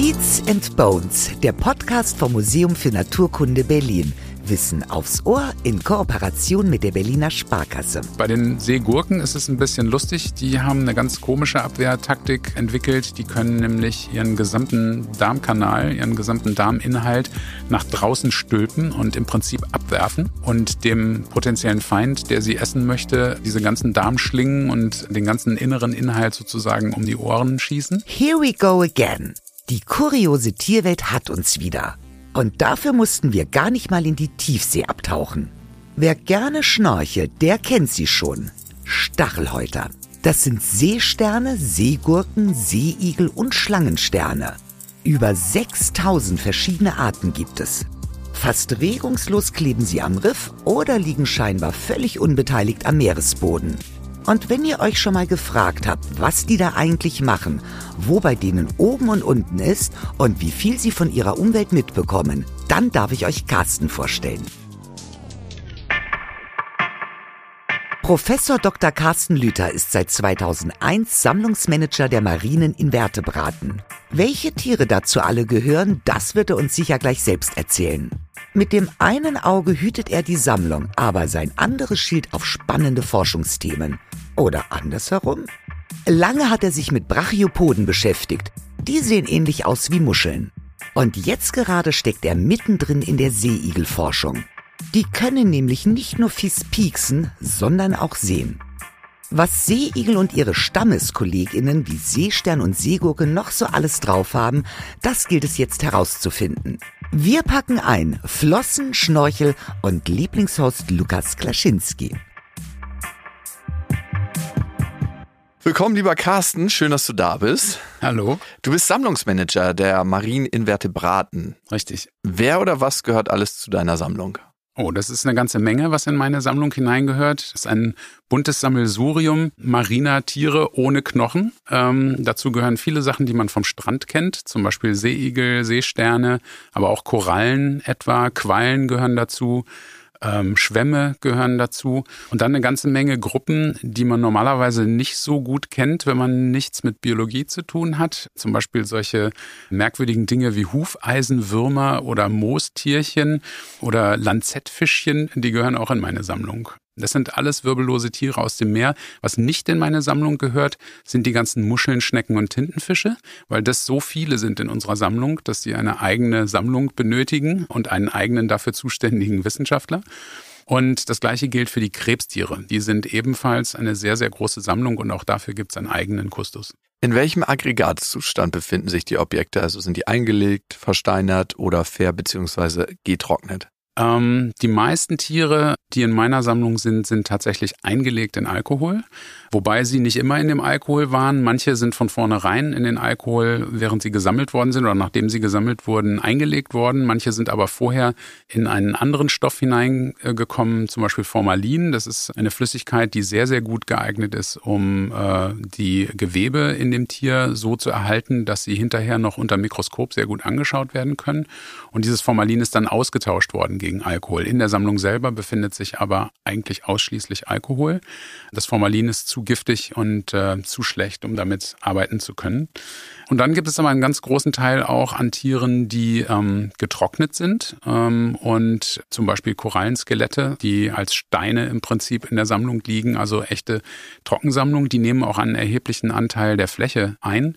Beats and Bones, der Podcast vom Museum für Naturkunde Berlin. Wissen aufs Ohr in Kooperation mit der Berliner Sparkasse. Bei den Seegurken ist es ein bisschen lustig. Die haben eine ganz komische Abwehrtaktik entwickelt. Die können nämlich ihren gesamten Darmkanal, ihren gesamten Darminhalt nach draußen stülpen und im Prinzip abwerfen und dem potenziellen Feind, der sie essen möchte, diese ganzen Darmschlingen und den ganzen inneren Inhalt sozusagen um die Ohren schießen. Here we go again. Die kuriose Tierwelt hat uns wieder. Und dafür mussten wir gar nicht mal in die Tiefsee abtauchen. Wer gerne schnorchelt, der kennt sie schon. Stachelhäuter. Das sind Seesterne, Seegurken, Seeigel und Schlangensterne. Über 6000 verschiedene Arten gibt es. Fast regungslos kleben sie am Riff oder liegen scheinbar völlig unbeteiligt am Meeresboden. Und wenn ihr euch schon mal gefragt habt, was die da eigentlich machen, wo bei denen oben und unten ist und wie viel sie von ihrer Umwelt mitbekommen, dann darf ich euch Carsten vorstellen. Professor Dr. Carsten Lüther ist seit 2001 Sammlungsmanager der Marinen Invertebraten. Welche Tiere dazu alle gehören, das wird er uns sicher gleich selbst erzählen. Mit dem einen Auge hütet er die Sammlung, aber sein anderes schielt auf spannende Forschungsthemen. Oder andersherum? Lange hat er sich mit Brachiopoden beschäftigt. Die sehen ähnlich aus wie Muscheln. Und jetzt gerade steckt er mittendrin in der Seeigelforschung. Die können nämlich nicht nur fies pieksen, sondern auch sehen. Was Seeigel und ihre Stammeskolleginnen wie Seestern und Seegurke noch so alles drauf haben, das gilt es jetzt herauszufinden. Wir packen ein Flossen, Schnorchel und Lieblingshost Lukas Klaschinski. Willkommen, lieber Carsten. Schön, dass du da bist. Hallo. Du bist Sammlungsmanager der Marieninvertebraten. Richtig. Wer oder was gehört alles zu deiner Sammlung? Oh, das ist eine ganze Menge, was in meine Sammlung hineingehört. Das ist ein buntes Sammelsurium mariner Tiere ohne Knochen. Ähm, dazu gehören viele Sachen, die man vom Strand kennt, zum Beispiel Seeigel, Seesterne, aber auch Korallen etwa, Quallen gehören dazu ähm, Schwämme gehören dazu und dann eine ganze Menge Gruppen, die man normalerweise nicht so gut kennt, wenn man nichts mit Biologie zu tun hat. Zum Beispiel solche merkwürdigen Dinge wie Hufeisenwürmer oder Moostierchen oder Lanzettfischchen, die gehören auch in meine Sammlung. Das sind alles wirbellose Tiere aus dem Meer. Was nicht in meine Sammlung gehört, sind die ganzen Muscheln, Schnecken und Tintenfische, weil das so viele sind in unserer Sammlung, dass die eine eigene Sammlung benötigen und einen eigenen dafür zuständigen Wissenschaftler. Und das gleiche gilt für die Krebstiere. Die sind ebenfalls eine sehr, sehr große Sammlung und auch dafür gibt es einen eigenen Kustus. In welchem Aggregatzustand befinden sich die Objekte? Also sind die eingelegt, versteinert oder fair bzw. getrocknet? Ähm, die meisten Tiere, die in meiner Sammlung sind, sind tatsächlich eingelegt in Alkohol, wobei sie nicht immer in dem Alkohol waren. Manche sind von vornherein in den Alkohol, während sie gesammelt worden sind oder nachdem sie gesammelt wurden, eingelegt worden. Manche sind aber vorher in einen anderen Stoff hineingekommen, zum Beispiel Formalin. Das ist eine Flüssigkeit, die sehr, sehr gut geeignet ist, um äh, die Gewebe in dem Tier so zu erhalten, dass sie hinterher noch unter Mikroskop sehr gut angeschaut werden können. Und dieses Formalin ist dann ausgetauscht worden gegen Alkohol. In der Sammlung selber befindet sich aber eigentlich ausschließlich Alkohol. Das Formalin ist zu giftig und äh, zu schlecht, um damit arbeiten zu können. Und dann gibt es aber einen ganz großen Teil auch an Tieren, die ähm, getrocknet sind ähm, und zum Beispiel Korallenskelette, die als Steine im Prinzip in der Sammlung liegen, also echte Trockensammlung, die nehmen auch einen erheblichen Anteil der Fläche ein.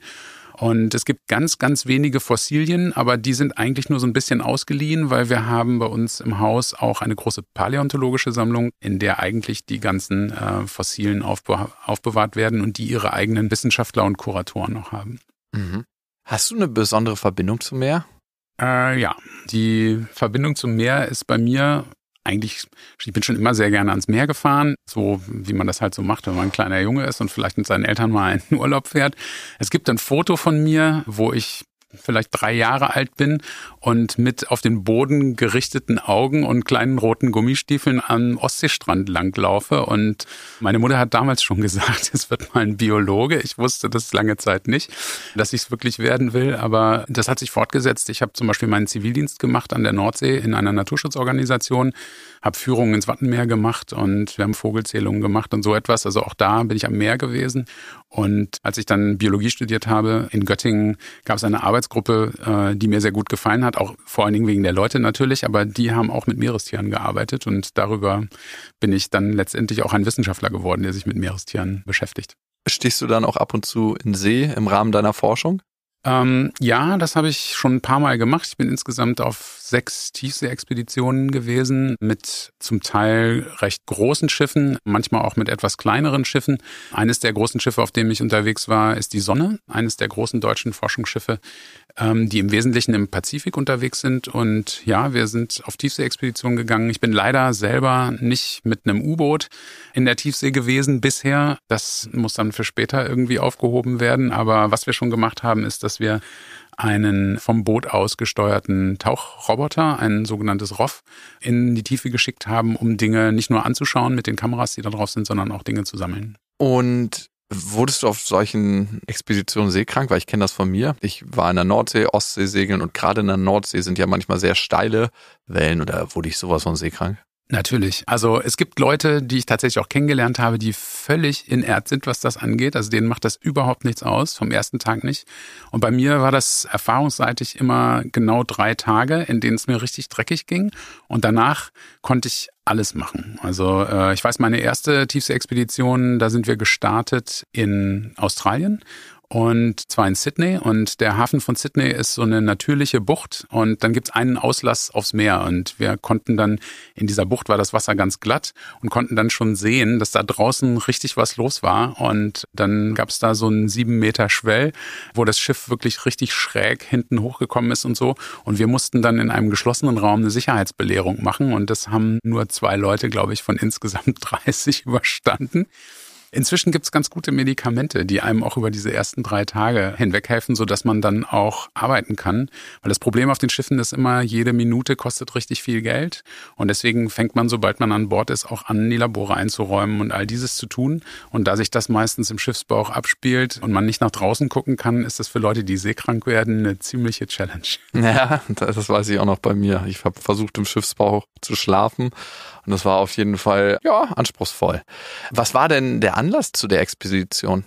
Und es gibt ganz, ganz wenige Fossilien, aber die sind eigentlich nur so ein bisschen ausgeliehen, weil wir haben bei uns im Haus auch eine große paläontologische Sammlung, in der eigentlich die ganzen äh, Fossilien aufbe aufbewahrt werden und die ihre eigenen Wissenschaftler und Kuratoren noch haben. Mhm. Hast du eine besondere Verbindung zum Meer? Äh, ja, die Verbindung zum Meer ist bei mir eigentlich, ich bin schon immer sehr gerne ans Meer gefahren, so wie man das halt so macht, wenn man ein kleiner Junge ist und vielleicht mit seinen Eltern mal in Urlaub fährt. Es gibt ein Foto von mir, wo ich vielleicht drei Jahre alt bin und mit auf den Boden gerichteten Augen und kleinen roten Gummistiefeln am Ostseestrand langlaufe. Und meine Mutter hat damals schon gesagt, es wird mal ein Biologe. Ich wusste das lange Zeit nicht, dass ich es wirklich werden will. Aber das hat sich fortgesetzt. Ich habe zum Beispiel meinen Zivildienst gemacht an der Nordsee in einer Naturschutzorganisation habe Führungen ins Wattenmeer gemacht und wir haben Vogelzählungen gemacht und so etwas. Also auch da bin ich am Meer gewesen. Und als ich dann Biologie studiert habe in Göttingen, gab es eine Arbeitsgruppe, äh, die mir sehr gut gefallen hat, auch vor allen Dingen wegen der Leute natürlich, aber die haben auch mit Meerestieren gearbeitet und darüber bin ich dann letztendlich auch ein Wissenschaftler geworden, der sich mit Meerestieren beschäftigt. Stichst du dann auch ab und zu in See im Rahmen deiner Forschung? Ähm, ja, das habe ich schon ein paar Mal gemacht. Ich bin insgesamt auf sechs Tiefsee-Expeditionen gewesen mit zum Teil recht großen Schiffen, manchmal auch mit etwas kleineren Schiffen. Eines der großen Schiffe, auf dem ich unterwegs war, ist die Sonne, eines der großen deutschen Forschungsschiffe, ähm, die im Wesentlichen im Pazifik unterwegs sind. Und ja, wir sind auf Tiefsee-Expeditionen gegangen. Ich bin leider selber nicht mit einem U-Boot in der Tiefsee gewesen bisher. Das muss dann für später irgendwie aufgehoben werden. Aber was wir schon gemacht haben, ist, dass wir einen vom Boot aus gesteuerten Tauchroboter, ein sogenanntes ROV, in die Tiefe geschickt haben, um Dinge nicht nur anzuschauen mit den Kameras, die da drauf sind, sondern auch Dinge zu sammeln. Und Wurdest du auf solchen Expeditionen seekrank? Weil ich kenne das von mir. Ich war in der Nordsee, Ostsee segeln und gerade in der Nordsee sind ja manchmal sehr steile Wellen oder wurde ich sowas von seekrank? Natürlich. Also es gibt Leute, die ich tatsächlich auch kennengelernt habe, die völlig inert sind, was das angeht. Also denen macht das überhaupt nichts aus, vom ersten Tag nicht. Und bei mir war das erfahrungsseitig immer genau drei Tage, in denen es mir richtig dreckig ging. Und danach konnte ich alles machen. Also äh, ich weiß, meine erste Tiefsee-Expedition, da sind wir gestartet in Australien und zwar in Sydney. Und der Hafen von Sydney ist so eine natürliche Bucht. Und dann gibt's einen Auslass aufs Meer. Und wir konnten dann in dieser Bucht war das Wasser ganz glatt und konnten dann schon sehen, dass da draußen richtig was los war. Und dann gab's da so einen sieben Meter Schwell, wo das Schiff wirklich richtig schräg hinten hochgekommen ist und so. Und wir mussten dann in einem geschlossenen Raum eine Sicherheitsbelehrung machen. Und das haben nur zwei Leute, glaube ich, von insgesamt 30 überstanden. Inzwischen gibt es ganz gute Medikamente, die einem auch über diese ersten drei Tage hinweg helfen, sodass man dann auch arbeiten kann. Weil das Problem auf den Schiffen ist immer, jede Minute kostet richtig viel Geld. Und deswegen fängt man, sobald man an Bord ist, auch an, die Labore einzuräumen und all dieses zu tun. Und da sich das meistens im Schiffsbauch abspielt und man nicht nach draußen gucken kann, ist das für Leute, die seekrank werden, eine ziemliche Challenge. Ja, das weiß ich auch noch bei mir. Ich habe versucht, im Schiffsbauch zu schlafen und das war auf jeden Fall, ja, anspruchsvoll. Was war denn der Anlass zu der Expedition?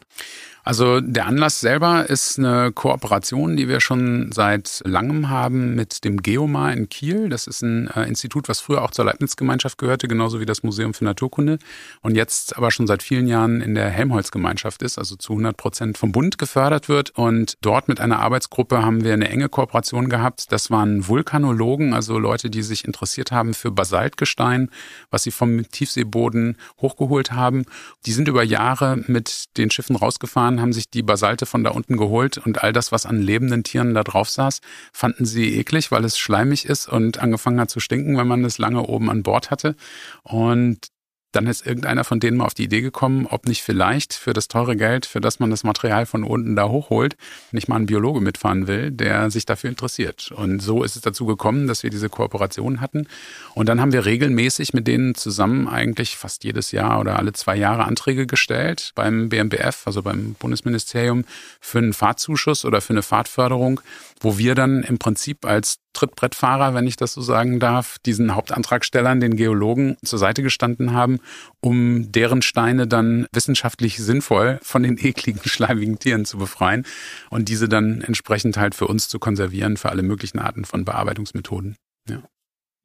Also der Anlass selber ist eine Kooperation, die wir schon seit langem haben mit dem Geomar in Kiel. Das ist ein äh, Institut, was früher auch zur Leibniz-Gemeinschaft gehörte, genauso wie das Museum für Naturkunde und jetzt aber schon seit vielen Jahren in der Helmholtz-Gemeinschaft ist, also zu 100 Prozent vom Bund gefördert wird. Und dort mit einer Arbeitsgruppe haben wir eine enge Kooperation gehabt. Das waren Vulkanologen, also Leute, die sich interessiert haben für Basaltgestein, was sie vom Tiefseeboden hochgeholt haben. Die sind über Jahre mit den Schiffen rausgefahren Jahren haben sich die Basalte von da unten geholt und all das, was an lebenden Tieren da drauf saß, fanden sie eklig, weil es schleimig ist und angefangen hat zu stinken, wenn man es lange oben an Bord hatte. Und dann ist irgendeiner von denen mal auf die Idee gekommen, ob nicht vielleicht für das teure Geld, für das man das Material von unten da hochholt, nicht mal ein Biologe mitfahren will, der sich dafür interessiert. Und so ist es dazu gekommen, dass wir diese Kooperation hatten. Und dann haben wir regelmäßig mit denen zusammen eigentlich fast jedes Jahr oder alle zwei Jahre Anträge gestellt beim BMBF, also beim Bundesministerium, für einen Fahrtzuschuss oder für eine Fahrtförderung, wo wir dann im Prinzip als Trittbrettfahrer, wenn ich das so sagen darf, diesen Hauptantragstellern, den Geologen zur Seite gestanden haben, um deren Steine dann wissenschaftlich sinnvoll von den ekligen, schleimigen Tieren zu befreien und diese dann entsprechend halt für uns zu konservieren für alle möglichen Arten von Bearbeitungsmethoden. Ja.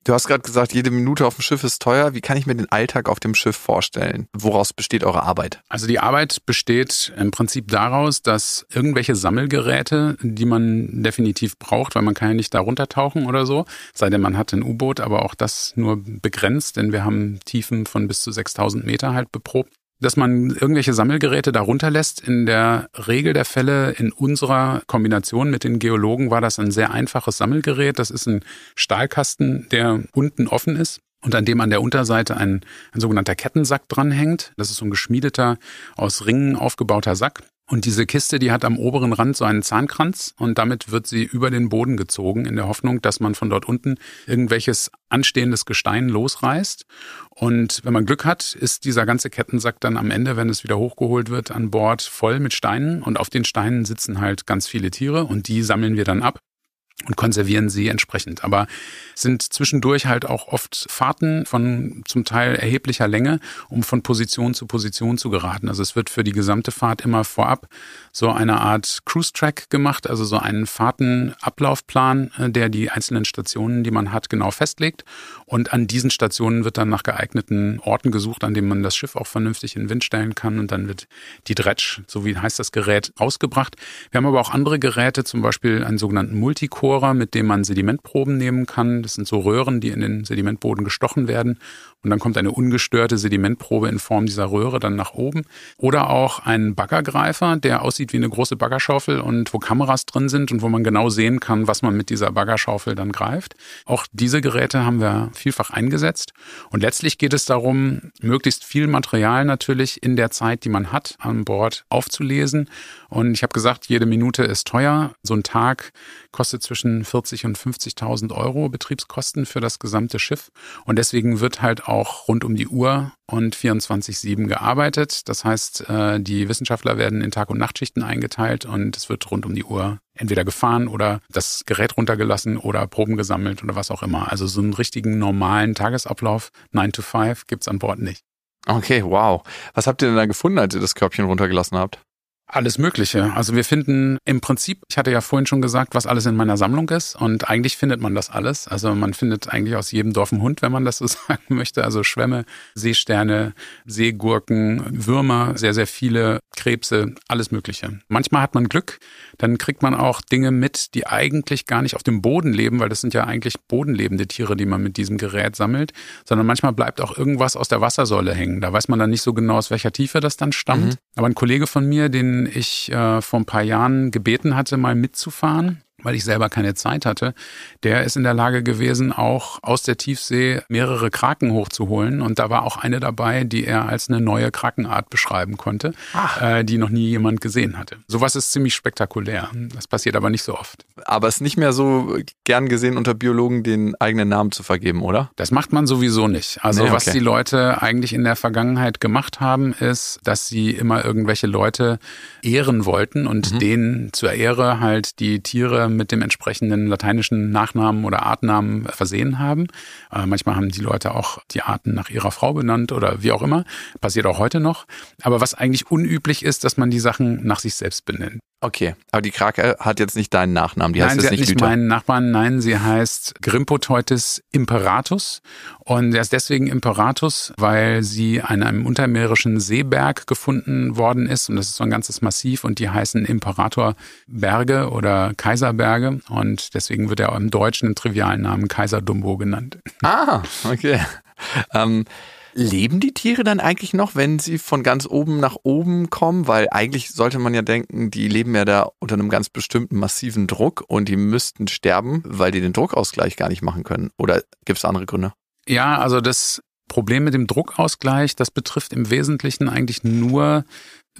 Du hast gerade gesagt, jede Minute auf dem Schiff ist teuer. Wie kann ich mir den Alltag auf dem Schiff vorstellen? Woraus besteht eure Arbeit? Also die Arbeit besteht im Prinzip daraus, dass irgendwelche Sammelgeräte, die man definitiv braucht, weil man kann ja nicht da runtertauchen oder so, sei denn man hat ein U-Boot, aber auch das nur begrenzt, denn wir haben Tiefen von bis zu 6000 Meter halt beprobt dass man irgendwelche Sammelgeräte darunter lässt. In der Regel der Fälle in unserer Kombination mit den Geologen war das ein sehr einfaches Sammelgerät. Das ist ein Stahlkasten, der unten offen ist und an dem an der Unterseite ein, ein sogenannter Kettensack dranhängt. Das ist so ein geschmiedeter, aus Ringen aufgebauter Sack. Und diese Kiste, die hat am oberen Rand so einen Zahnkranz und damit wird sie über den Boden gezogen in der Hoffnung, dass man von dort unten irgendwelches anstehendes Gestein losreißt. Und wenn man Glück hat, ist dieser ganze Kettensack dann am Ende, wenn es wieder hochgeholt wird, an Bord voll mit Steinen und auf den Steinen sitzen halt ganz viele Tiere und die sammeln wir dann ab und konservieren sie entsprechend. Aber sind zwischendurch halt auch oft Fahrten von zum Teil erheblicher Länge, um von Position zu Position zu geraten. Also es wird für die gesamte Fahrt immer vorab so eine Art Cruise-Track gemacht, also so einen Fahrtenablaufplan, äh, der die einzelnen Stationen, die man hat, genau festlegt. Und an diesen Stationen wird dann nach geeigneten Orten gesucht, an denen man das Schiff auch vernünftig in den Wind stellen kann. Und dann wird die Dredge, so wie heißt das Gerät, ausgebracht. Wir haben aber auch andere Geräte, zum Beispiel einen sogenannten Multicorer, mit dem man Sedimentproben nehmen kann. Das sind so Röhren, die in den Sedimentboden gestochen werden. Und dann kommt eine ungestörte Sedimentprobe in Form dieser Röhre dann nach oben. Oder auch ein Baggergreifer, der aussieht wie eine große Baggerschaufel und wo Kameras drin sind und wo man genau sehen kann, was man mit dieser Baggerschaufel dann greift. Auch diese Geräte haben wir vielfach eingesetzt. Und letztlich geht es darum, möglichst viel Material natürlich in der Zeit, die man hat, an Bord aufzulesen. Und ich habe gesagt, jede Minute ist teuer. So ein Tag kostet zwischen 40 und 50.000 Euro Betriebskosten für das gesamte Schiff. Und deswegen wird halt auch rund um die Uhr und 24-7 gearbeitet. Das heißt, äh, die Wissenschaftler werden in Tag- und Nachtschichten eingeteilt und es wird rund um die Uhr entweder gefahren oder das Gerät runtergelassen oder Proben gesammelt oder was auch immer. Also so einen richtigen normalen Tagesablauf 9 to 5 gibt's an Bord nicht. Okay, wow. Was habt ihr denn da gefunden, als ihr das Körbchen runtergelassen habt? Alles Mögliche. Also wir finden im Prinzip, ich hatte ja vorhin schon gesagt, was alles in meiner Sammlung ist. Und eigentlich findet man das alles. Also man findet eigentlich aus jedem Dorf einen Hund, wenn man das so sagen möchte. Also Schwämme, Seesterne, Seegurken, Würmer, sehr, sehr viele Krebse, alles Mögliche. Manchmal hat man Glück, dann kriegt man auch Dinge mit, die eigentlich gar nicht auf dem Boden leben, weil das sind ja eigentlich bodenlebende Tiere, die man mit diesem Gerät sammelt, sondern manchmal bleibt auch irgendwas aus der Wassersäule hängen. Da weiß man dann nicht so genau, aus welcher Tiefe das dann stammt. Mhm. Aber ein Kollege von mir, den ich äh, vor ein paar Jahren gebeten hatte, mal mitzufahren weil ich selber keine Zeit hatte, der ist in der Lage gewesen, auch aus der Tiefsee mehrere Kraken hochzuholen. Und da war auch eine dabei, die er als eine neue Krakenart beschreiben konnte, äh, die noch nie jemand gesehen hatte. Sowas ist ziemlich spektakulär. Das passiert aber nicht so oft. Aber es ist nicht mehr so gern gesehen unter Biologen, den eigenen Namen zu vergeben, oder? Das macht man sowieso nicht. Also nee, okay. was die Leute eigentlich in der Vergangenheit gemacht haben, ist, dass sie immer irgendwelche Leute ehren wollten und mhm. denen zur Ehre halt die Tiere mit dem entsprechenden lateinischen Nachnamen oder Artnamen versehen haben. Äh, manchmal haben die Leute auch die Arten nach ihrer Frau benannt oder wie auch immer. Passiert auch heute noch. Aber was eigentlich unüblich ist, dass man die Sachen nach sich selbst benennt. Okay, aber die Krake hat jetzt nicht deinen Nachnamen, die nein, heißt jetzt sie nicht hat nicht meinen Nachbarn, nein, sie heißt Grimpoteutis imperatus und er ist deswegen Imperatus, weil sie an einem untermeerischen Seeberg gefunden worden ist und das ist so ein ganzes Massiv und die heißen Imperatorberge oder Kaiserberge und deswegen wird er im Deutschen im trivialen Namen Kaiser Dumbo genannt. Ah, okay. Ähm, Leben die Tiere dann eigentlich noch, wenn sie von ganz oben nach oben kommen? Weil eigentlich sollte man ja denken, die leben ja da unter einem ganz bestimmten massiven Druck und die müssten sterben, weil die den Druckausgleich gar nicht machen können. Oder gibt es andere Gründe? Ja, also das Problem mit dem Druckausgleich, das betrifft im Wesentlichen eigentlich nur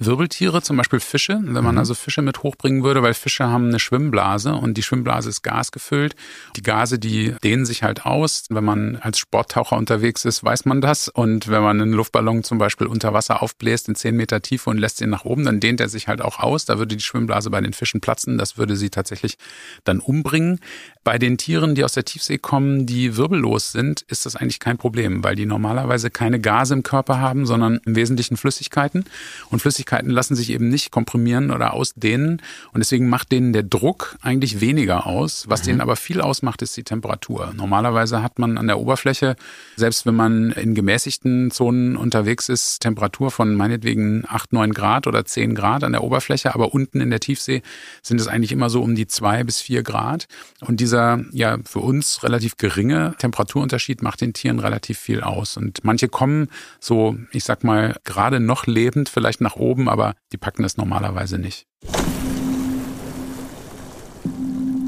Wirbeltiere, zum Beispiel Fische, wenn man mhm. also Fische mit hochbringen würde, weil Fische haben eine Schwimmblase und die Schwimmblase ist gasgefüllt. Die Gase, die dehnen sich halt aus. Wenn man als Sporttaucher unterwegs ist, weiß man das. Und wenn man einen Luftballon zum Beispiel unter Wasser aufbläst in zehn Meter Tiefe und lässt ihn nach oben, dann dehnt er sich halt auch aus. Da würde die Schwimmblase bei den Fischen platzen. Das würde sie tatsächlich dann umbringen. Bei den Tieren, die aus der Tiefsee kommen, die wirbellos sind, ist das eigentlich kein Problem, weil die normalerweise keine Gase im Körper haben, sondern im Wesentlichen Flüssigkeiten. Und Flüssigkeiten lassen sich eben nicht komprimieren oder ausdehnen. Und deswegen macht denen der Druck eigentlich weniger aus. Was mhm. denen aber viel ausmacht, ist die Temperatur. Normalerweise hat man an der Oberfläche, selbst wenn man in gemäßigten Zonen unterwegs ist, Temperatur von meinetwegen 8, 9 Grad oder 10 Grad an der Oberfläche. Aber unten in der Tiefsee sind es eigentlich immer so um die 2 bis 4 Grad. Und dieser ja für uns relativ geringe Temperaturunterschied macht den Tieren relativ viel aus. Und manche kommen so, ich sag mal, gerade noch lebend vielleicht nach oben, aber die packen es normalerweise nicht.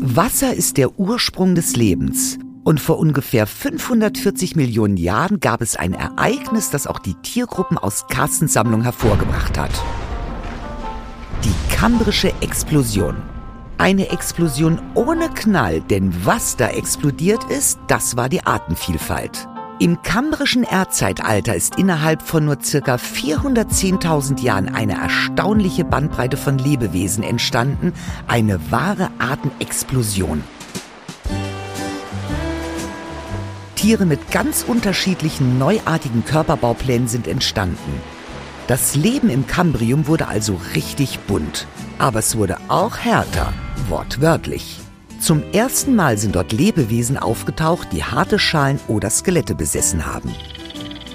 Wasser ist der Ursprung des Lebens. Und vor ungefähr 540 Millionen Jahren gab es ein Ereignis, das auch die Tiergruppen aus Carstens Sammlung hervorgebracht hat. Die kambrische Explosion. Eine Explosion ohne Knall, denn was da explodiert ist, das war die Artenvielfalt. Im kambrischen Erdzeitalter ist innerhalb von nur circa 410.000 Jahren eine erstaunliche Bandbreite von Lebewesen entstanden, eine wahre Artenexplosion. Tiere mit ganz unterschiedlichen neuartigen Körperbauplänen sind entstanden. Das Leben im Kambrium wurde also richtig bunt, aber es wurde auch härter, wortwörtlich. Zum ersten Mal sind dort Lebewesen aufgetaucht, die harte Schalen oder Skelette besessen haben.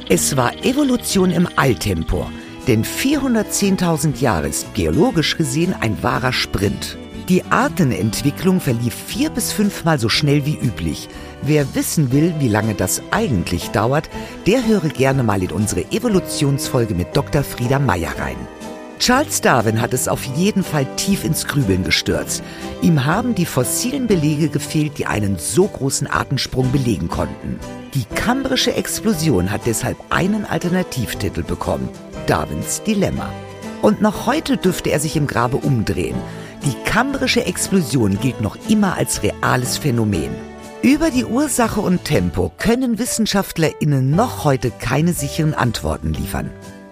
Es war Evolution im Eiltempo, denn 410.000 Jahre ist geologisch gesehen ein wahrer Sprint. Die Artenentwicklung verlief vier bis fünfmal so schnell wie üblich. Wer wissen will, wie lange das eigentlich dauert, der höre gerne mal in unsere Evolutionsfolge mit Dr. Frieda Meyer rein. Charles Darwin hat es auf jeden Fall tief ins Grübeln gestürzt. Ihm haben die fossilen Belege gefehlt, die einen so großen Artensprung belegen konnten. Die kambrische Explosion hat deshalb einen Alternativtitel bekommen. Darwins Dilemma. Und noch heute dürfte er sich im Grabe umdrehen. Die kambrische Explosion gilt noch immer als reales Phänomen. Über die Ursache und Tempo können WissenschaftlerInnen noch heute keine sicheren Antworten liefern.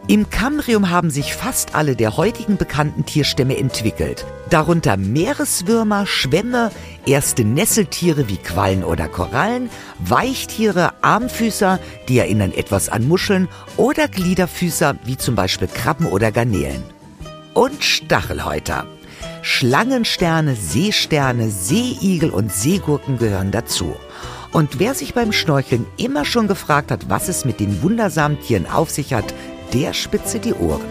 Im Kambrium haben sich fast alle der heutigen bekannten Tierstämme entwickelt, darunter Meereswürmer, Schwämme, erste Nesseltiere wie Quallen oder Korallen, Weichtiere, Armfüßer, die erinnern etwas an Muscheln oder Gliederfüßer wie zum Beispiel Krabben oder Garnelen. Und Stachelhäuter. Schlangensterne, Seesterne, Seeigel und Seegurken gehören dazu. Und wer sich beim Schnorcheln immer schon gefragt hat, was es mit den wundersamen Tieren auf sich hat, der spitze die Ohren.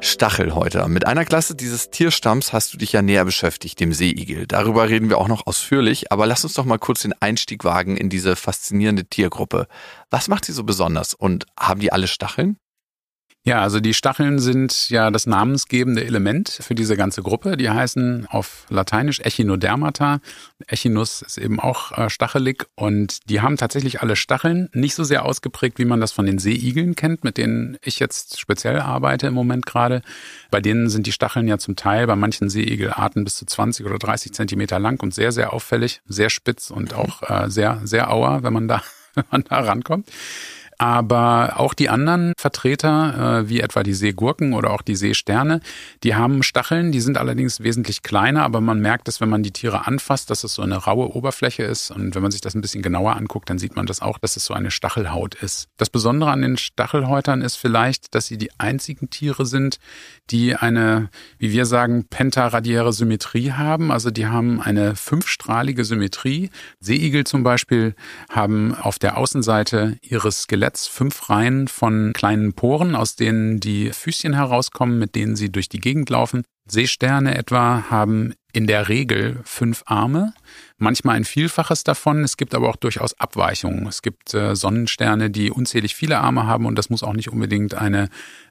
Stachelhäuter. Mit einer Klasse dieses Tierstamms hast du dich ja näher beschäftigt, dem Seeigel. Darüber reden wir auch noch ausführlich, aber lass uns doch mal kurz den Einstieg wagen in diese faszinierende Tiergruppe. Was macht sie so besonders und haben die alle Stacheln? Ja, also die Stacheln sind ja das namensgebende Element für diese ganze Gruppe. Die heißen auf Lateinisch Echinodermata. Echinus ist eben auch äh, stachelig und die haben tatsächlich alle Stacheln. Nicht so sehr ausgeprägt, wie man das von den Seeigeln kennt, mit denen ich jetzt speziell arbeite im Moment gerade. Bei denen sind die Stacheln ja zum Teil bei manchen Seeigelarten bis zu 20 oder 30 Zentimeter lang und sehr, sehr auffällig, sehr spitz und auch äh, sehr, sehr auer, wenn man da, wenn man da rankommt. Aber auch die anderen Vertreter, äh, wie etwa die Seegurken oder auch die Seesterne, die haben Stacheln, die sind allerdings wesentlich kleiner, aber man merkt es, wenn man die Tiere anfasst, dass es so eine raue Oberfläche ist. Und wenn man sich das ein bisschen genauer anguckt, dann sieht man das auch, dass es so eine Stachelhaut ist. Das Besondere an den Stachelhäutern ist vielleicht, dass sie die einzigen Tiere sind, die eine, wie wir sagen, pentaradiäre Symmetrie haben. Also die haben eine fünfstrahlige Symmetrie. Seeigel zum Beispiel haben auf der Außenseite ihres Skeletts Skeletts fünf Reihen von kleinen Poren, aus denen die Füßchen herauskommen, mit denen sie durch die Gegend laufen. Seesterne etwa haben in der Regel fünf Arme, manchmal ein Vielfaches davon. Es gibt aber auch durchaus Abweichungen. Es gibt äh, Sonnensterne, die unzählig viele Arme haben und das muss auch nicht unbedingt eine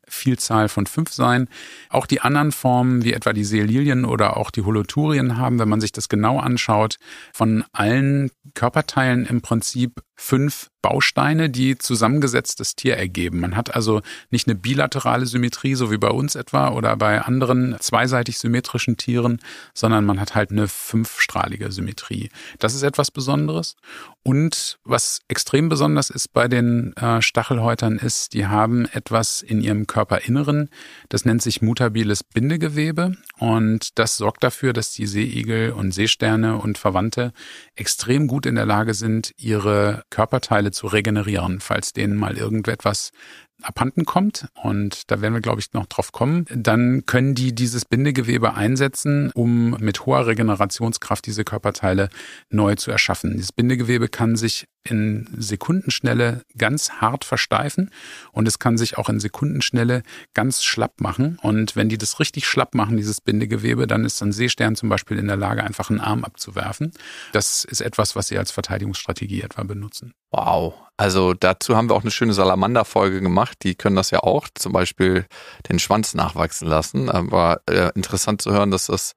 Vielzahl von fünf sein. Auch die anderen Formen, wie etwa die Seelilien oder auch die Holothurien haben, wenn man sich das genau anschaut, von allen Körperteilen im Prinzip fünf Bausteine, die zusammengesetztes Tier ergeben. Man hat also nicht eine bilaterale Symmetrie, so wie bei uns etwa oder bei anderen zweiseitig symmetrischen Tieren, sondern man hat halt eine fünfstrahlige Symmetrie. Das ist etwas Besonderes. Und was extrem besonders ist bei den äh, Stachelhäutern ist, die haben etwas in ihrem Körperinneren, das nennt sich mutabiles Bindegewebe und das sorgt dafür, dass die Seeigel und Seesterne und Verwandte extrem gut in der Lage sind, ihre Körperteile zu regenerieren, falls denen mal irgendetwas abhanden kommt, und da werden wir, glaube ich, noch drauf kommen, dann können die dieses Bindegewebe einsetzen, um mit hoher Regenerationskraft diese Körperteile neu zu erschaffen. Dieses Bindegewebe kann sich in Sekundenschnelle ganz hart versteifen und es kann sich auch in Sekundenschnelle ganz schlapp machen. Und wenn die das richtig schlapp machen, dieses Bindegewebe, dann ist ein Seestern zum Beispiel in der Lage, einfach einen Arm abzuwerfen. Das ist etwas, was sie als Verteidigungsstrategie etwa benutzen. Wow. Also dazu haben wir auch eine schöne Salamander-Folge gemacht. Die können das ja auch, zum Beispiel den Schwanz nachwachsen lassen. Aber äh, interessant zu hören, dass das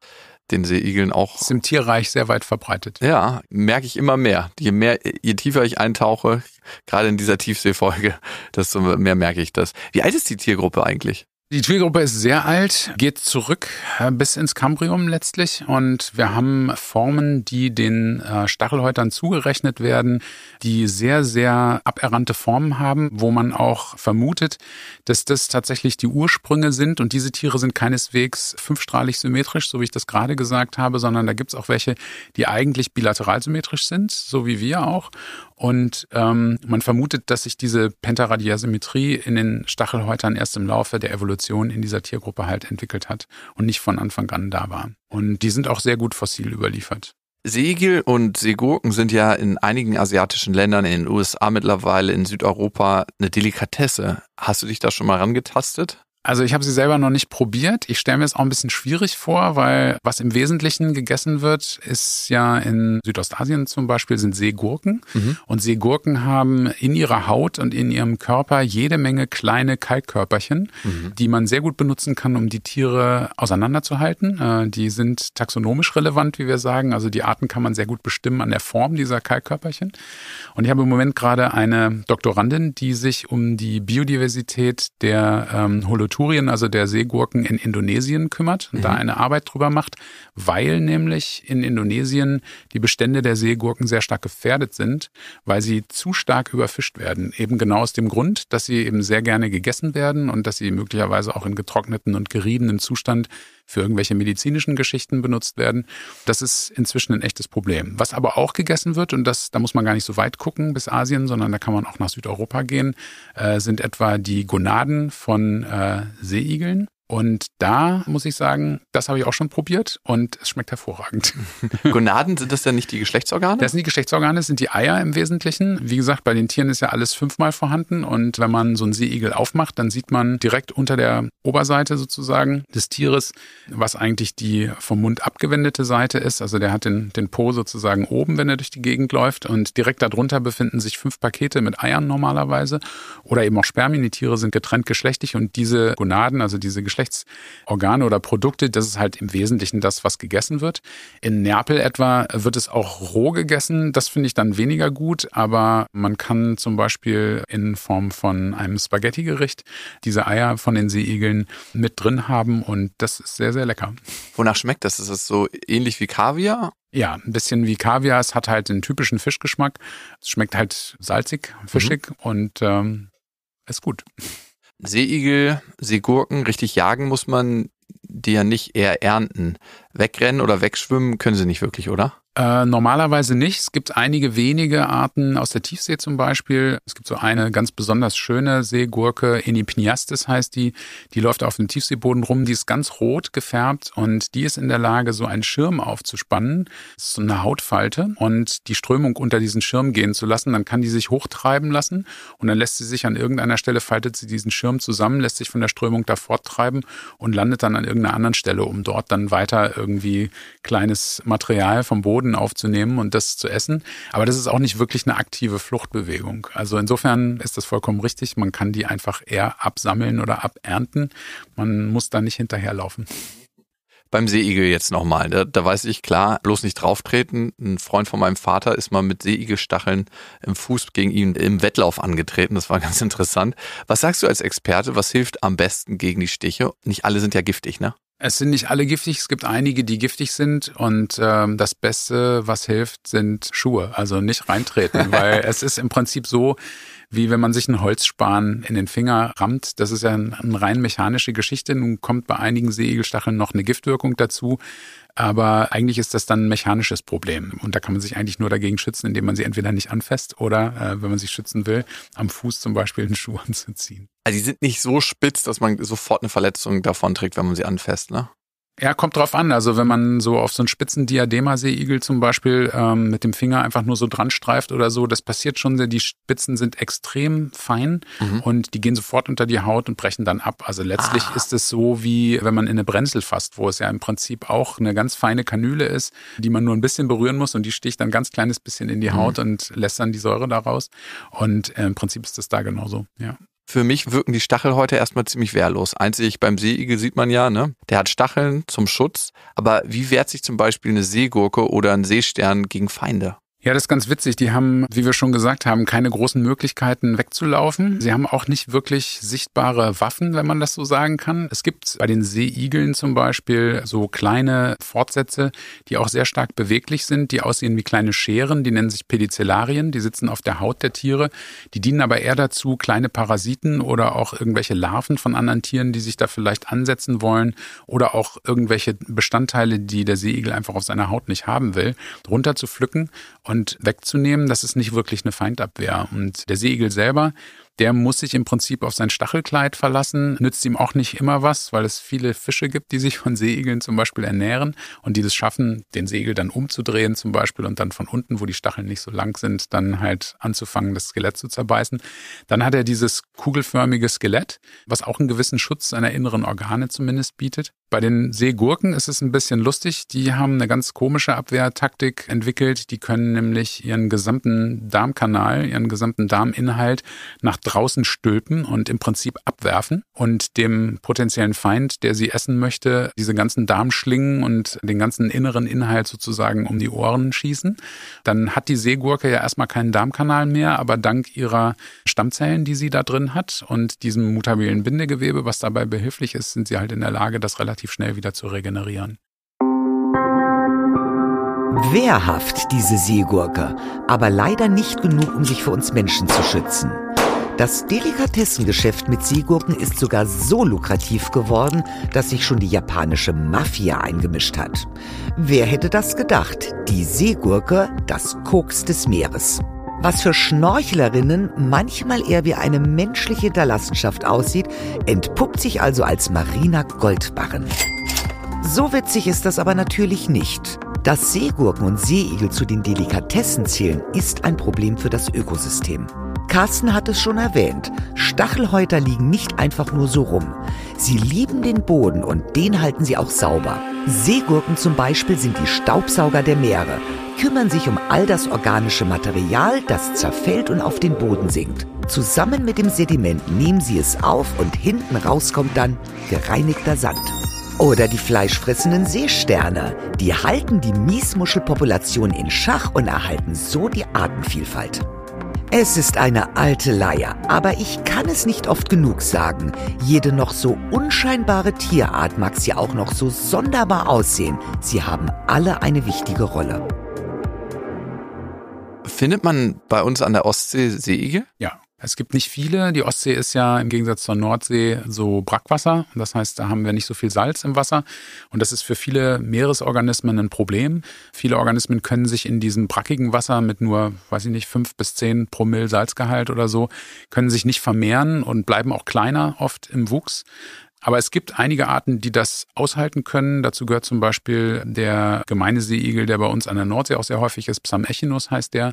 den Seeigeln auch. Das ist im Tierreich sehr weit verbreitet. Ja, merke ich immer mehr. Je mehr, je tiefer ich eintauche, gerade in dieser Tiefseefolge, desto mehr merke ich das. Wie alt ist die Tiergruppe eigentlich? Die Tiergruppe ist sehr alt, geht zurück äh, bis ins Kambrium letztlich und wir haben Formen, die den äh, Stachelhäutern zugerechnet werden, die sehr, sehr aberrannte Formen haben, wo man auch vermutet, dass das tatsächlich die Ursprünge sind und diese Tiere sind keineswegs fünfstrahlig symmetrisch, so wie ich das gerade gesagt habe, sondern da gibt es auch welche, die eigentlich bilateral symmetrisch sind, so wie wir auch. Und ähm, man vermutet, dass sich diese Pentaradiasymmetrie in den Stachelhäutern erst im Laufe der Evolution in dieser Tiergruppe halt entwickelt hat und nicht von Anfang an da war. Und die sind auch sehr gut fossil überliefert. Seeigel und Seegurken sind ja in einigen asiatischen Ländern, in den USA mittlerweile, in Südeuropa eine Delikatesse. Hast du dich da schon mal rangetastet? Also ich habe sie selber noch nicht probiert. Ich stelle mir es auch ein bisschen schwierig vor, weil was im Wesentlichen gegessen wird, ist ja in Südostasien zum Beispiel sind Seegurken. Mhm. Und Seegurken haben in ihrer Haut und in ihrem Körper jede Menge kleine Kalkkörperchen, mhm. die man sehr gut benutzen kann, um die Tiere auseinanderzuhalten. Äh, die sind taxonomisch relevant, wie wir sagen. Also die Arten kann man sehr gut bestimmen an der Form dieser Kalkkörperchen. Und ich habe im Moment gerade eine Doktorandin, die sich um die Biodiversität der ähm, Holothurien, also der Seegurken in Indonesien kümmert und mhm. da eine Arbeit drüber macht, weil nämlich in Indonesien die Bestände der Seegurken sehr stark gefährdet sind, weil sie zu stark überfischt werden. Eben genau aus dem Grund, dass sie eben sehr gerne gegessen werden und dass sie möglicherweise auch in getrockneten und geriebenen Zustand für irgendwelche medizinischen Geschichten benutzt werden. Das ist inzwischen ein echtes Problem. Was aber auch gegessen wird, und das, da muss man gar nicht so weit gucken bis Asien, sondern da kann man auch nach Südeuropa gehen, äh, sind etwa die Gonaden von äh, Seeigeln. Und da muss ich sagen, das habe ich auch schon probiert und es schmeckt hervorragend. Gonaden, sind das denn nicht die Geschlechtsorgane? Das sind die Geschlechtsorgane, das sind die Eier im Wesentlichen. Wie gesagt, bei den Tieren ist ja alles fünfmal vorhanden und wenn man so einen Seeigel aufmacht, dann sieht man direkt unter der Oberseite sozusagen des Tieres, was eigentlich die vom Mund abgewendete Seite ist. Also der hat den, den Po sozusagen oben, wenn er durch die Gegend läuft und direkt darunter befinden sich fünf Pakete mit Eiern normalerweise oder eben auch Spermien. Die Tiere sind getrennt geschlechtlich und diese Gonaden, also diese Geschlechtsorgane, Geschlechtsorgane oder Produkte, das ist halt im Wesentlichen das, was gegessen wird. In Neapel etwa wird es auch roh gegessen. Das finde ich dann weniger gut, aber man kann zum Beispiel in Form von einem Spaghetti-Gericht diese Eier von den Seeigeln mit drin haben und das ist sehr, sehr lecker. Wonach schmeckt das? Ist es so ähnlich wie Kaviar? Ja, ein bisschen wie Kaviar. Es hat halt den typischen Fischgeschmack. Es schmeckt halt salzig, fischig mhm. und ähm, ist gut. Seeigel, Seegurken, richtig jagen muss man die ja nicht eher ernten. Wegrennen oder wegschwimmen können sie nicht wirklich, oder? Äh, normalerweise nicht. Es gibt einige wenige Arten aus der Tiefsee zum Beispiel. Es gibt so eine ganz besonders schöne Seegurke, Enipniastis heißt die. Die läuft auf dem Tiefseeboden rum. Die ist ganz rot gefärbt und die ist in der Lage, so einen Schirm aufzuspannen. Das ist so eine Hautfalte und die Strömung unter diesen Schirm gehen zu lassen. Dann kann die sich hochtreiben lassen und dann lässt sie sich an irgendeiner Stelle, faltet sie diesen Schirm zusammen, lässt sich von der Strömung da forttreiben und landet dann an irgendeiner anderen Stelle, um dort dann weiter irgendwie kleines Material vom Boden aufzunehmen und das zu essen. Aber das ist auch nicht wirklich eine aktive Fluchtbewegung. Also insofern ist das vollkommen richtig. Man kann die einfach eher absammeln oder abernten. Man muss da nicht hinterherlaufen. Beim Seeigel jetzt nochmal, da, da weiß ich klar, bloß nicht drauftreten. Ein Freund von meinem Vater ist mal mit Seeigelstacheln im Fuß gegen ihn im Wettlauf angetreten. Das war ganz interessant. Was sagst du als Experte, was hilft am besten gegen die Stiche? Nicht alle sind ja giftig, ne? Es sind nicht alle giftig, es gibt einige, die giftig sind und ähm, das Beste, was hilft, sind Schuhe. Also nicht reintreten, weil es ist im Prinzip so, wie wenn man sich einen Holzspan in den Finger rammt. Das ist ja eine rein mechanische Geschichte. Nun kommt bei einigen Seeigelstacheln noch eine Giftwirkung dazu. Aber eigentlich ist das dann ein mechanisches Problem. Und da kann man sich eigentlich nur dagegen schützen, indem man sie entweder nicht anfasst oder, äh, wenn man sich schützen will, am Fuß zum Beispiel einen Schuh anzuziehen. Also die sind nicht so spitz, dass man sofort eine Verletzung davon trägt, wenn man sie anfasst, ne? Ja, kommt drauf an. Also wenn man so auf so einen spitzen Diadema-Seeigel zum Beispiel ähm, mit dem Finger einfach nur so dran streift oder so, das passiert schon. Die Spitzen sind extrem fein mhm. und die gehen sofort unter die Haut und brechen dann ab. Also letztlich ah. ist es so, wie wenn man in eine Brenzel fasst, wo es ja im Prinzip auch eine ganz feine Kanüle ist, die man nur ein bisschen berühren muss und die sticht dann ganz kleines bisschen in die mhm. Haut mhm. und lässt dann die Säure daraus. Und äh, im Prinzip ist das da genauso, ja. Für mich wirken die Stachelhäute erstmal ziemlich wehrlos. Einzig beim Seeigel sieht man ja, ne? Der hat Stacheln zum Schutz. Aber wie wehrt sich zum Beispiel eine Seegurke oder ein Seestern gegen Feinde? Ja, das ist ganz witzig. Die haben, wie wir schon gesagt haben, keine großen Möglichkeiten wegzulaufen. Sie haben auch nicht wirklich sichtbare Waffen, wenn man das so sagen kann. Es gibt bei den Seeigeln zum Beispiel so kleine Fortsätze, die auch sehr stark beweglich sind, die aussehen wie kleine Scheren. Die nennen sich Pedicellarien. Die sitzen auf der Haut der Tiere. Die dienen aber eher dazu, kleine Parasiten oder auch irgendwelche Larven von anderen Tieren, die sich da vielleicht ansetzen wollen oder auch irgendwelche Bestandteile, die der Seeigel einfach auf seiner Haut nicht haben will, runter zu pflücken und wegzunehmen, das ist nicht wirklich eine Feindabwehr. Und der Seeigel selber, der muss sich im Prinzip auf sein Stachelkleid verlassen, nützt ihm auch nicht immer was, weil es viele Fische gibt, die sich von Seeigeln zum Beispiel ernähren und die das schaffen, den Segel dann umzudrehen zum Beispiel und dann von unten, wo die Stacheln nicht so lang sind, dann halt anzufangen, das Skelett zu zerbeißen. Dann hat er dieses kugelförmige Skelett, was auch einen gewissen Schutz seiner inneren Organe zumindest bietet. Bei den Seegurken ist es ein bisschen lustig. Die haben eine ganz komische Abwehrtaktik entwickelt. Die können nämlich ihren gesamten Darmkanal, ihren gesamten Darminhalt nach draußen stülpen und im Prinzip abwerfen und dem potenziellen Feind, der sie essen möchte, diese ganzen Darmschlingen und den ganzen inneren Inhalt sozusagen um die Ohren schießen. Dann hat die Seegurke ja erstmal keinen Darmkanal mehr, aber dank ihrer Stammzellen, die sie da drin hat und diesem mutabilen Bindegewebe, was dabei behilflich ist, sind sie halt in der Lage, das relativ schnell wieder zu regenerieren. Wehrhaft diese Seegurke, aber leider nicht genug, um sich vor uns Menschen zu schützen. Das Delikatessengeschäft mit Seegurken ist sogar so lukrativ geworden, dass sich schon die japanische Mafia eingemischt hat. Wer hätte das gedacht? Die Seegurke, das Koks des Meeres. Was für Schnorchlerinnen manchmal eher wie eine menschliche Hinterlassenschaft aussieht, entpuppt sich also als mariner Goldbarren. So witzig ist das aber natürlich nicht. Dass Seegurken und Seeigel zu den Delikatessen zählen, ist ein Problem für das Ökosystem. Carsten hat es schon erwähnt. Stachelhäuter liegen nicht einfach nur so rum. Sie lieben den Boden und den halten sie auch sauber. Seegurken zum Beispiel sind die Staubsauger der Meere, kümmern sich um all das organische Material, das zerfällt und auf den Boden sinkt. Zusammen mit dem Sediment nehmen sie es auf und hinten raus kommt dann gereinigter Sand. Oder die fleischfressenden Seesterne. Die halten die Miesmuschelpopulation in Schach und erhalten so die Artenvielfalt. Es ist eine alte Leier, aber ich kann es nicht oft genug sagen. Jede noch so unscheinbare Tierart mag sie auch noch so sonderbar aussehen. Sie haben alle eine wichtige Rolle. Findet man bei uns an der Ostsee Seeigel? Ja, es gibt nicht viele. Die Ostsee ist ja im Gegensatz zur Nordsee so Brackwasser. Das heißt, da haben wir nicht so viel Salz im Wasser. Und das ist für viele Meeresorganismen ein Problem. Viele Organismen können sich in diesem brackigen Wasser mit nur, weiß ich nicht, fünf bis zehn Promille Salzgehalt oder so, können sich nicht vermehren und bleiben auch kleiner oft im Wuchs. Aber es gibt einige Arten, die das aushalten können. Dazu gehört zum Beispiel der gemeine Seeigel, der bei uns an der Nordsee auch sehr häufig ist. Psamechinus heißt der.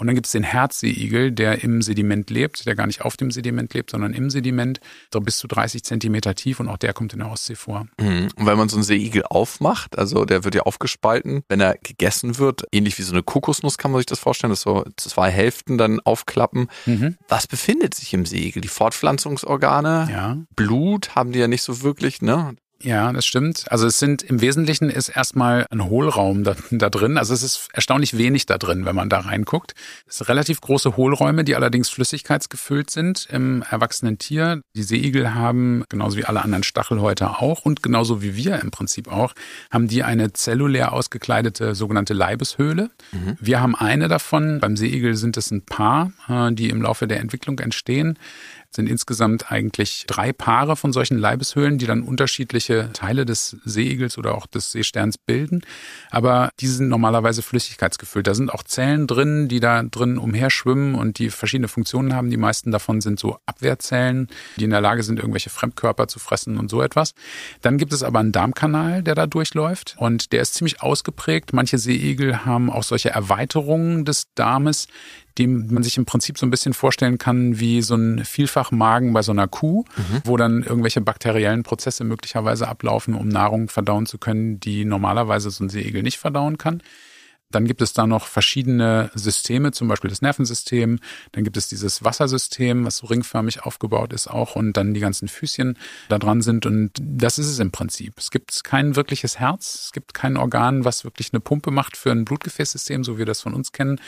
Und dann gibt es den Herzseeigel, der im Sediment lebt, der gar nicht auf dem Sediment lebt, sondern im Sediment, so bis zu 30 Zentimeter tief und auch der kommt in der Ostsee vor. Mhm. Und wenn man so einen Seeigel aufmacht, also der wird ja aufgespalten, wenn er gegessen wird, ähnlich wie so eine Kokosnuss kann man sich das vorstellen, dass so zwei Hälften dann aufklappen. Mhm. Was befindet sich im Seeigel? Die Fortpflanzungsorgane? Ja. Blut haben die ja nicht so wirklich, ne? Ja, das stimmt. Also es sind im Wesentlichen ist erstmal ein Hohlraum da, da, drin. Also es ist erstaunlich wenig da drin, wenn man da reinguckt. Es sind relativ große Hohlräume, die allerdings flüssigkeitsgefüllt sind im erwachsenen Tier. Die Seeigel haben, genauso wie alle anderen Stachelhäuter auch und genauso wie wir im Prinzip auch, haben die eine zellulär ausgekleidete sogenannte Leibeshöhle. Mhm. Wir haben eine davon. Beim Seeigel sind es ein paar, äh, die im Laufe der Entwicklung entstehen sind insgesamt eigentlich drei Paare von solchen Leibeshöhlen, die dann unterschiedliche Teile des Seeigels oder auch des Seesterns bilden. Aber die sind normalerweise flüssigkeitsgefüllt. Da sind auch Zellen drin, die da drin umherschwimmen und die verschiedene Funktionen haben. Die meisten davon sind so Abwehrzellen, die in der Lage sind, irgendwelche Fremdkörper zu fressen und so etwas. Dann gibt es aber einen Darmkanal, der da durchläuft und der ist ziemlich ausgeprägt. Manche Seeigel haben auch solche Erweiterungen des Darmes, die man sich im Prinzip so ein bisschen vorstellen kann wie so ein Vielfachmagen bei so einer Kuh, mhm. wo dann irgendwelche bakteriellen Prozesse möglicherweise ablaufen, um Nahrung verdauen zu können, die normalerweise so ein Seeigel nicht verdauen kann. Dann gibt es da noch verschiedene Systeme, zum Beispiel das Nervensystem. Dann gibt es dieses Wassersystem, was so ringförmig aufgebaut ist auch und dann die ganzen Füßchen da dran sind. Und das ist es im Prinzip. Es gibt kein wirkliches Herz. Es gibt kein Organ, was wirklich eine Pumpe macht für ein Blutgefäßsystem, so wie wir das von uns kennen.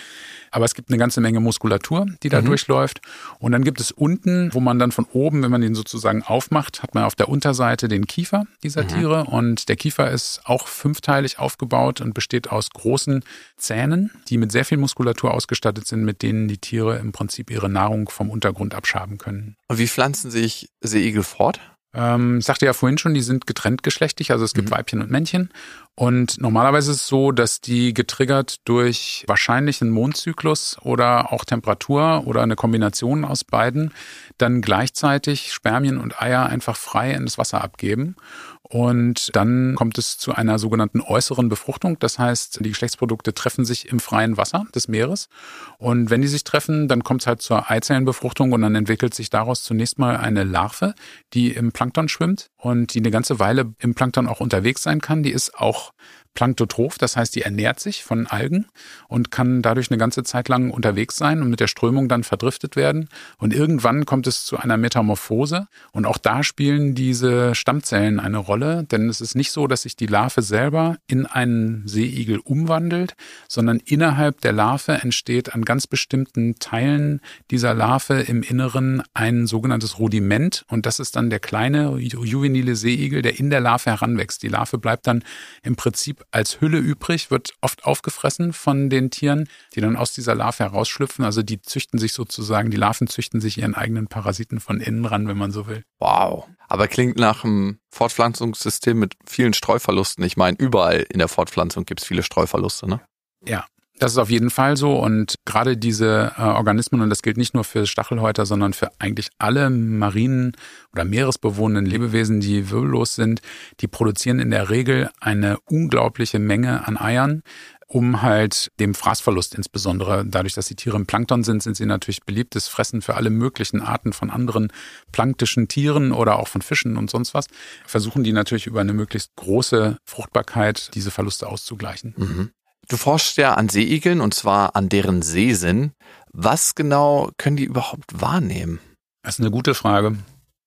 Aber es gibt eine ganze Menge Muskulatur, die da mhm. durchläuft. Und dann gibt es unten, wo man dann von oben, wenn man den sozusagen aufmacht, hat man auf der Unterseite den Kiefer dieser mhm. Tiere. Und der Kiefer ist auch fünfteilig aufgebaut und besteht aus großen Zähnen, die mit sehr viel Muskulatur ausgestattet sind, mit denen die Tiere im Prinzip ihre Nahrung vom Untergrund abschaben können. Und wie pflanzen sich Seeigel fort? Ähm, ich sagte ja vorhin schon, die sind getrennt geschlechtlich, also es gibt mhm. Weibchen und Männchen. Und normalerweise ist es so, dass die getriggert durch wahrscheinlich einen Mondzyklus oder auch Temperatur oder eine Kombination aus beiden dann gleichzeitig Spermien und Eier einfach frei in das Wasser abgeben. Und dann kommt es zu einer sogenannten äußeren Befruchtung. Das heißt, die Geschlechtsprodukte treffen sich im freien Wasser des Meeres. Und wenn die sich treffen, dann kommt es halt zur Eizellenbefruchtung und dann entwickelt sich daraus zunächst mal eine Larve, die im Plankton schwimmt und die eine ganze Weile im Plankton auch unterwegs sein kann. Die ist auch mort Planktotroph, das heißt, die ernährt sich von Algen und kann dadurch eine ganze Zeit lang unterwegs sein und mit der Strömung dann verdriftet werden. Und irgendwann kommt es zu einer Metamorphose und auch da spielen diese Stammzellen eine Rolle, denn es ist nicht so, dass sich die Larve selber in einen Seeigel umwandelt, sondern innerhalb der Larve entsteht an ganz bestimmten Teilen dieser Larve im Inneren ein sogenanntes Rudiment und das ist dann der kleine juvenile Seeigel, der in der Larve heranwächst. Die Larve bleibt dann im Prinzip als Hülle übrig, wird oft aufgefressen von den Tieren, die dann aus dieser Larve herausschlüpfen. Also die züchten sich sozusagen, die Larven züchten sich ihren eigenen Parasiten von innen ran, wenn man so will. Wow. Aber klingt nach einem Fortpflanzungssystem mit vielen Streuverlusten. Ich meine, überall in der Fortpflanzung gibt es viele Streuverluste, ne? Ja, das ist auf jeden Fall so und gerade diese äh, Organismen, und das gilt nicht nur für Stachelhäuter, sondern für eigentlich alle marinen oder meeresbewohnenden Lebewesen, die wirbellos sind, die produzieren in der Regel eine unglaubliche Menge an Eiern, um halt dem Fraßverlust insbesondere, dadurch, dass die Tiere im Plankton sind, sind sie natürlich beliebtes Fressen für alle möglichen Arten von anderen planktischen Tieren oder auch von Fischen und sonst was. Versuchen die natürlich über eine möglichst große Fruchtbarkeit diese Verluste auszugleichen. Mhm. Du forschst ja an Seeigeln und zwar an deren Sehsinn. Was genau können die überhaupt wahrnehmen? Das ist eine gute Frage.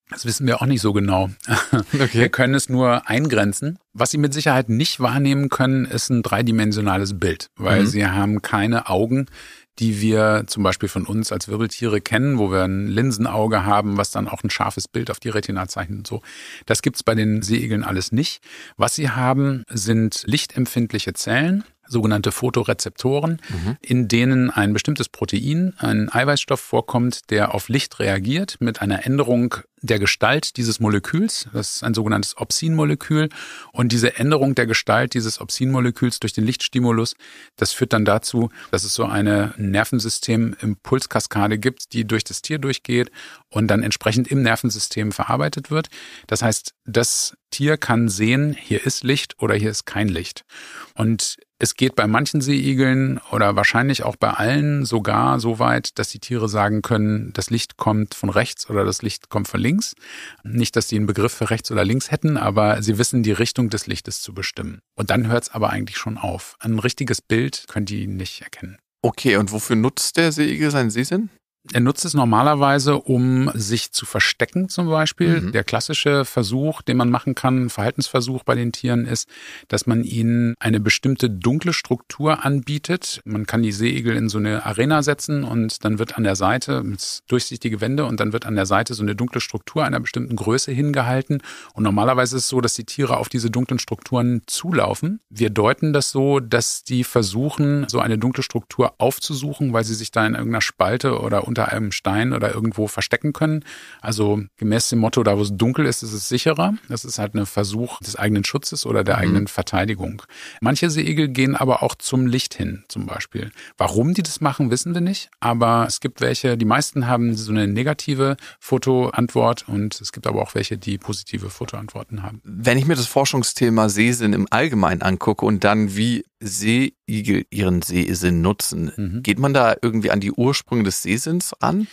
Das wissen wir auch nicht so genau. Okay. Wir können es nur eingrenzen. Was Sie mit Sicherheit nicht wahrnehmen können, ist ein dreidimensionales Bild, weil mhm. Sie haben keine Augen, die wir zum Beispiel von uns als Wirbeltiere kennen, wo wir ein Linsenauge haben, was dann auch ein scharfes Bild auf die Retina zeichnet und so. Das gibt's bei den Seeigeln alles nicht. Was sie haben, sind lichtempfindliche Zellen, sogenannte Photorezeptoren, mhm. in denen ein bestimmtes Protein, ein Eiweißstoff vorkommt, der auf Licht reagiert mit einer Änderung der Gestalt dieses Moleküls. Das ist ein sogenanntes Opsin-Molekül. Und diese Änderung der Gestalt dieses Opsin-Moleküls durch den Lichtstimulus, das führt dann dazu, dass es so eine Nervensystem-Impulskaskade gibt, die durch das Tier durchgeht und dann entsprechend im Nervensystem verarbeitet wird. Das heißt, das Tier kann sehen, hier ist Licht oder hier ist kein Licht. Und es geht bei manchen Seeigeln oder wahrscheinlich auch bei allen sogar so weit, dass die Tiere sagen können, das Licht kommt von rechts oder das Licht kommt von links. Nicht, dass sie einen Begriff für rechts oder links hätten, aber sie wissen die Richtung des Lichtes zu bestimmen. Und dann hört es aber eigentlich schon auf. Ein richtiges Bild können die nicht erkennen. Okay, und wofür nutzt der Seeigel seinen Sehsinn? Er nutzt es normalerweise, um sich zu verstecken zum Beispiel. Mhm. Der klassische Versuch, den man machen kann, Verhaltensversuch bei den Tieren ist, dass man ihnen eine bestimmte dunkle Struktur anbietet. Man kann die Seeigel in so eine Arena setzen und dann wird an der Seite mit durchsichtige Wände und dann wird an der Seite so eine dunkle Struktur einer bestimmten Größe hingehalten. Und normalerweise ist es so, dass die Tiere auf diese dunklen Strukturen zulaufen. Wir deuten das so, dass die versuchen, so eine dunkle Struktur aufzusuchen, weil sie sich da in irgendeiner Spalte oder unter einem Stein oder irgendwo verstecken können. Also gemäß dem Motto, da wo es dunkel ist, ist es sicherer. Das ist halt ein Versuch des eigenen Schutzes oder der mhm. eigenen Verteidigung. Manche Seeigel gehen aber auch zum Licht hin, zum Beispiel. Warum die das machen, wissen wir nicht. Aber es gibt welche, die meisten haben so eine negative Fotoantwort und es gibt aber auch welche, die positive Fotoantworten haben. Wenn ich mir das Forschungsthema Sehsinn im Allgemeinen angucke und dann wie Seeigel ihren Sehsinn nutzen, mhm. geht man da irgendwie an die Ursprünge des Sehsinns ran?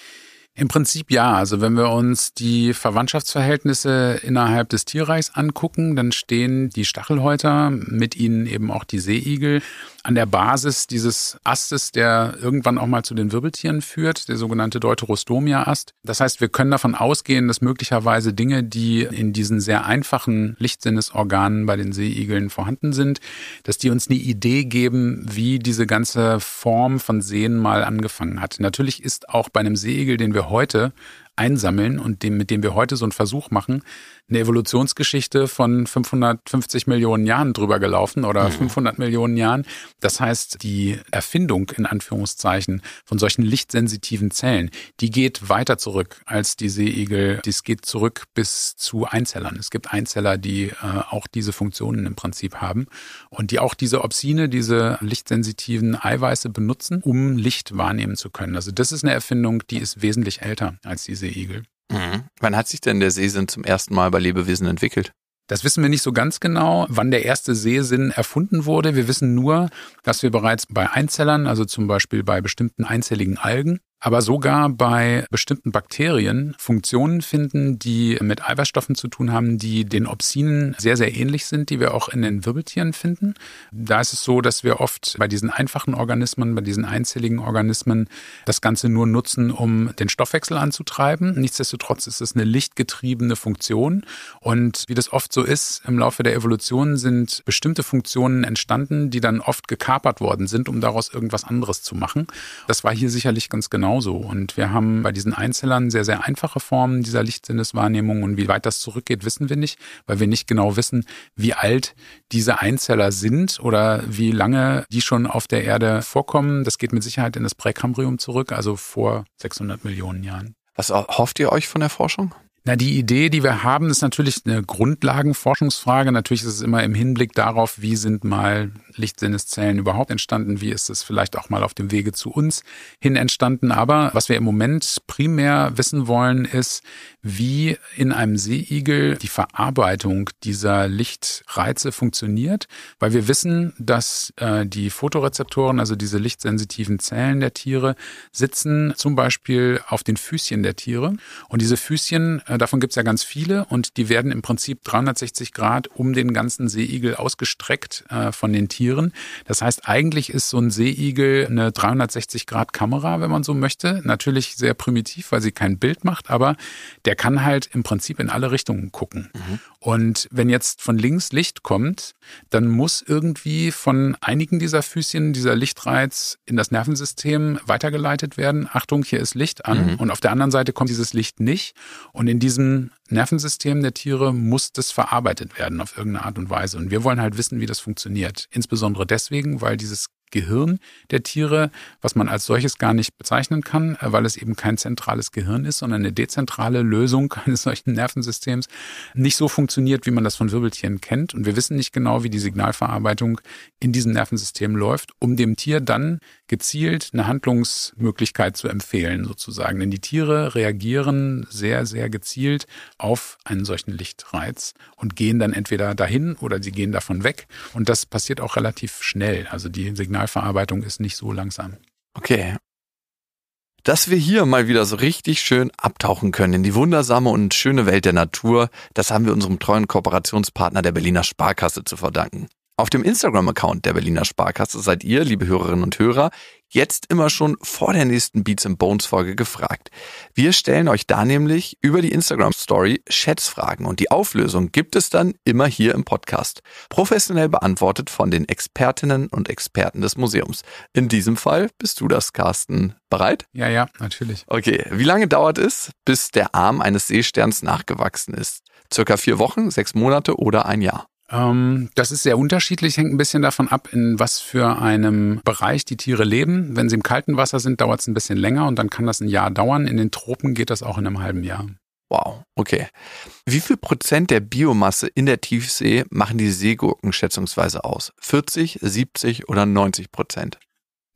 Im Prinzip ja. Also wenn wir uns die Verwandtschaftsverhältnisse innerhalb des Tierreichs angucken, dann stehen die Stachelhäuter, mit ihnen eben auch die Seeigel, an der Basis dieses Astes, der irgendwann auch mal zu den Wirbeltieren führt, der sogenannte Deuterostomia-Ast. Das heißt, wir können davon ausgehen, dass möglicherweise Dinge, die in diesen sehr einfachen Lichtsinnesorganen bei den Seeigeln vorhanden sind, dass die uns eine Idee geben, wie diese ganze Form von Sehen mal angefangen hat. Natürlich ist auch bei einem Seeigel, den wir heute einsammeln und dem, mit dem wir heute so einen Versuch machen, eine Evolutionsgeschichte von 550 Millionen Jahren drüber gelaufen oder mhm. 500 Millionen Jahren. Das heißt, die Erfindung in Anführungszeichen von solchen lichtsensitiven Zellen, die geht weiter zurück als die Seeigel. Dies geht zurück bis zu Einzellern. Es gibt Einzeller, die äh, auch diese Funktionen im Prinzip haben und die auch diese Opsine, diese lichtsensitiven Eiweiße benutzen, um Licht wahrnehmen zu können. Also das ist eine Erfindung, die ist wesentlich älter als die Seeigel. Mhm. Wann hat sich denn der Sehsinn zum ersten Mal bei Lebewesen entwickelt? Das wissen wir nicht so ganz genau, wann der erste Sehsinn erfunden wurde. Wir wissen nur, dass wir bereits bei Einzellern, also zum Beispiel bei bestimmten einzelligen Algen, aber sogar bei bestimmten Bakterien Funktionen finden, die mit Eiweißstoffen zu tun haben, die den Opsinen sehr, sehr ähnlich sind, die wir auch in den Wirbeltieren finden. Da ist es so, dass wir oft bei diesen einfachen Organismen, bei diesen einzelligen Organismen das Ganze nur nutzen, um den Stoffwechsel anzutreiben. Nichtsdestotrotz ist es eine lichtgetriebene Funktion. Und wie das oft so ist, im Laufe der Evolution sind bestimmte Funktionen entstanden, die dann oft gekapert worden sind, um daraus irgendwas anderes zu machen. Das war hier sicherlich ganz genau genauso. Und wir haben bei diesen Einzellern sehr, sehr einfache Formen dieser Lichtsinneswahrnehmung. Und wie weit das zurückgeht, wissen wir nicht, weil wir nicht genau wissen, wie alt diese Einzeller sind oder wie lange die schon auf der Erde vorkommen. Das geht mit Sicherheit in das Präkambrium zurück, also vor 600 Millionen Jahren. Was hofft ihr euch von der Forschung? Na, die Idee, die wir haben, ist natürlich eine Grundlagenforschungsfrage. Natürlich ist es immer im Hinblick darauf, wie sind mal Lichtsinneszellen überhaupt entstanden? Wie ist es vielleicht auch mal auf dem Wege zu uns hin entstanden? Aber was wir im Moment primär wissen wollen, ist, wie in einem Seeigel die Verarbeitung dieser Lichtreize funktioniert, weil wir wissen, dass äh, die Fotorezeptoren, also diese lichtsensitiven Zellen der Tiere, sitzen zum Beispiel auf den Füßchen der Tiere. Und diese Füßchen, äh, davon gibt es ja ganz viele und die werden im Prinzip 360 Grad um den ganzen Seeigel ausgestreckt äh, von den Tieren. Das heißt, eigentlich ist so ein Seeigel eine 360-Grad-Kamera, wenn man so möchte. Natürlich sehr primitiv, weil sie kein Bild macht, aber der kann halt im Prinzip in alle Richtungen gucken. Mhm. Und wenn jetzt von links Licht kommt, dann muss irgendwie von einigen dieser Füßchen dieser Lichtreiz in das Nervensystem weitergeleitet werden. Achtung, hier ist Licht an. Mhm. Und auf der anderen Seite kommt dieses Licht nicht. Und in diesem Nervensystem der Tiere muss das verarbeitet werden auf irgendeine Art und Weise. Und wir wollen halt wissen, wie das funktioniert. Insbesondere deswegen, weil dieses Gehirn der Tiere, was man als solches gar nicht bezeichnen kann, äh, weil es eben kein zentrales Gehirn ist, sondern eine dezentrale Lösung eines solchen Nervensystems, nicht so funktioniert, wie man das von Wirbeltieren kennt. Und wir wissen nicht genau, wie die Signalverarbeitung in diesem Nervensystem läuft, um dem Tier dann gezielt eine Handlungsmöglichkeit zu empfehlen, sozusagen. Denn die Tiere reagieren sehr, sehr gezielt auf einen solchen Lichtreiz und gehen dann entweder dahin oder sie gehen davon weg. Und das passiert auch relativ schnell. Also die Signal Signalverarbeitung ist nicht so langsam. Okay. Dass wir hier mal wieder so richtig schön abtauchen können in die wundersame und schöne Welt der Natur, das haben wir unserem treuen Kooperationspartner der Berliner Sparkasse zu verdanken. Auf dem Instagram-Account der Berliner Sparkasse seid ihr, liebe Hörerinnen und Hörer, jetzt immer schon vor der nächsten Beats and Bones Folge gefragt. Wir stellen euch da nämlich über die Instagram Story Schätzfragen und die Auflösung gibt es dann immer hier im Podcast. Professionell beantwortet von den Expertinnen und Experten des Museums. In diesem Fall bist du das, Carsten. Bereit? Ja, ja, natürlich. Okay. Wie lange dauert es, bis der Arm eines Seesterns nachgewachsen ist? Circa vier Wochen, sechs Monate oder ein Jahr? Ähm, das ist sehr unterschiedlich, hängt ein bisschen davon ab, in was für einem Bereich die Tiere leben. Wenn sie im kalten Wasser sind, dauert es ein bisschen länger und dann kann das ein Jahr dauern. In den Tropen geht das auch in einem halben Jahr. Wow, okay. Wie viel Prozent der Biomasse in der Tiefsee machen die Seegurken schätzungsweise aus? 40, 70 oder 90 Prozent?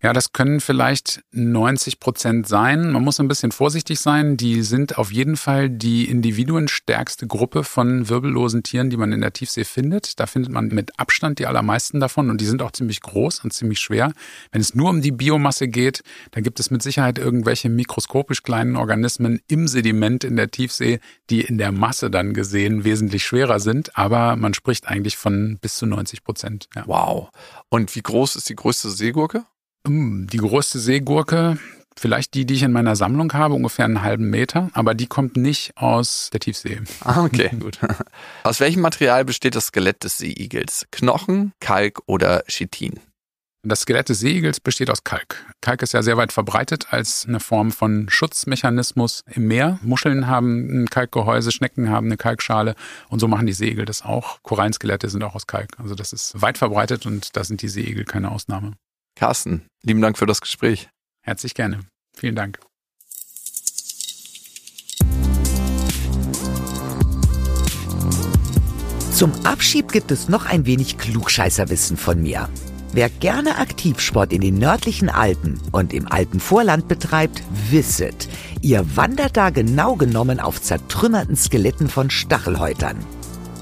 Ja, das können vielleicht 90 Prozent sein. Man muss ein bisschen vorsichtig sein. Die sind auf jeden Fall die individuenstärkste Gruppe von wirbellosen Tieren, die man in der Tiefsee findet. Da findet man mit Abstand die allermeisten davon und die sind auch ziemlich groß und ziemlich schwer. Wenn es nur um die Biomasse geht, dann gibt es mit Sicherheit irgendwelche mikroskopisch kleinen Organismen im Sediment in der Tiefsee, die in der Masse dann gesehen wesentlich schwerer sind. Aber man spricht eigentlich von bis zu 90 Prozent. Ja. Wow. Und wie groß ist die größte Seegurke? Hm, die größte Seegurke, vielleicht die, die ich in meiner Sammlung habe, ungefähr einen halben Meter, aber die kommt nicht aus der Tiefsee. Ah, okay, gut. Aus welchem Material besteht das Skelett des Seeigels? Knochen, Kalk oder Chitin? Das Skelett des Seeigels besteht aus Kalk. Kalk ist ja sehr weit verbreitet als eine Form von Schutzmechanismus im Meer. Muscheln haben ein Kalkgehäuse, Schnecken haben eine Kalkschale und so machen die Seeigel das auch. Korallenskelette sind auch aus Kalk. Also das ist weit verbreitet und da sind die Seeigel keine Ausnahme. Carsten, lieben Dank für das Gespräch. Herzlich gerne. Vielen Dank. Zum Abschied gibt es noch ein wenig Klugscheißerwissen von mir. Wer gerne Aktivsport in den nördlichen Alpen und im Alpenvorland betreibt, wisset, ihr wandert da genau genommen auf zertrümmerten Skeletten von Stachelhäutern.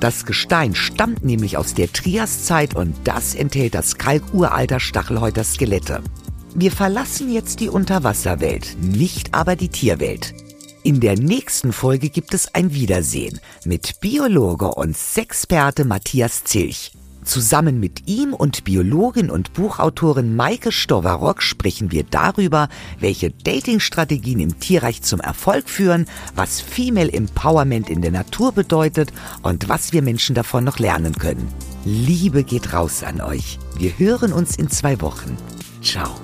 Das Gestein stammt nämlich aus der Triaszeit und das enthält das Kalkuralter Stachelhäuter Skelette. Wir verlassen jetzt die Unterwasserwelt, nicht aber die Tierwelt. In der nächsten Folge gibt es ein Wiedersehen mit Biologe und Sexperte Matthias Zilch. Zusammen mit ihm und Biologin und Buchautorin Maike Stowarock sprechen wir darüber, welche Datingstrategien im Tierreich zum Erfolg führen, was Female Empowerment in der Natur bedeutet und was wir Menschen davon noch lernen können. Liebe geht raus an euch. Wir hören uns in zwei Wochen. Ciao.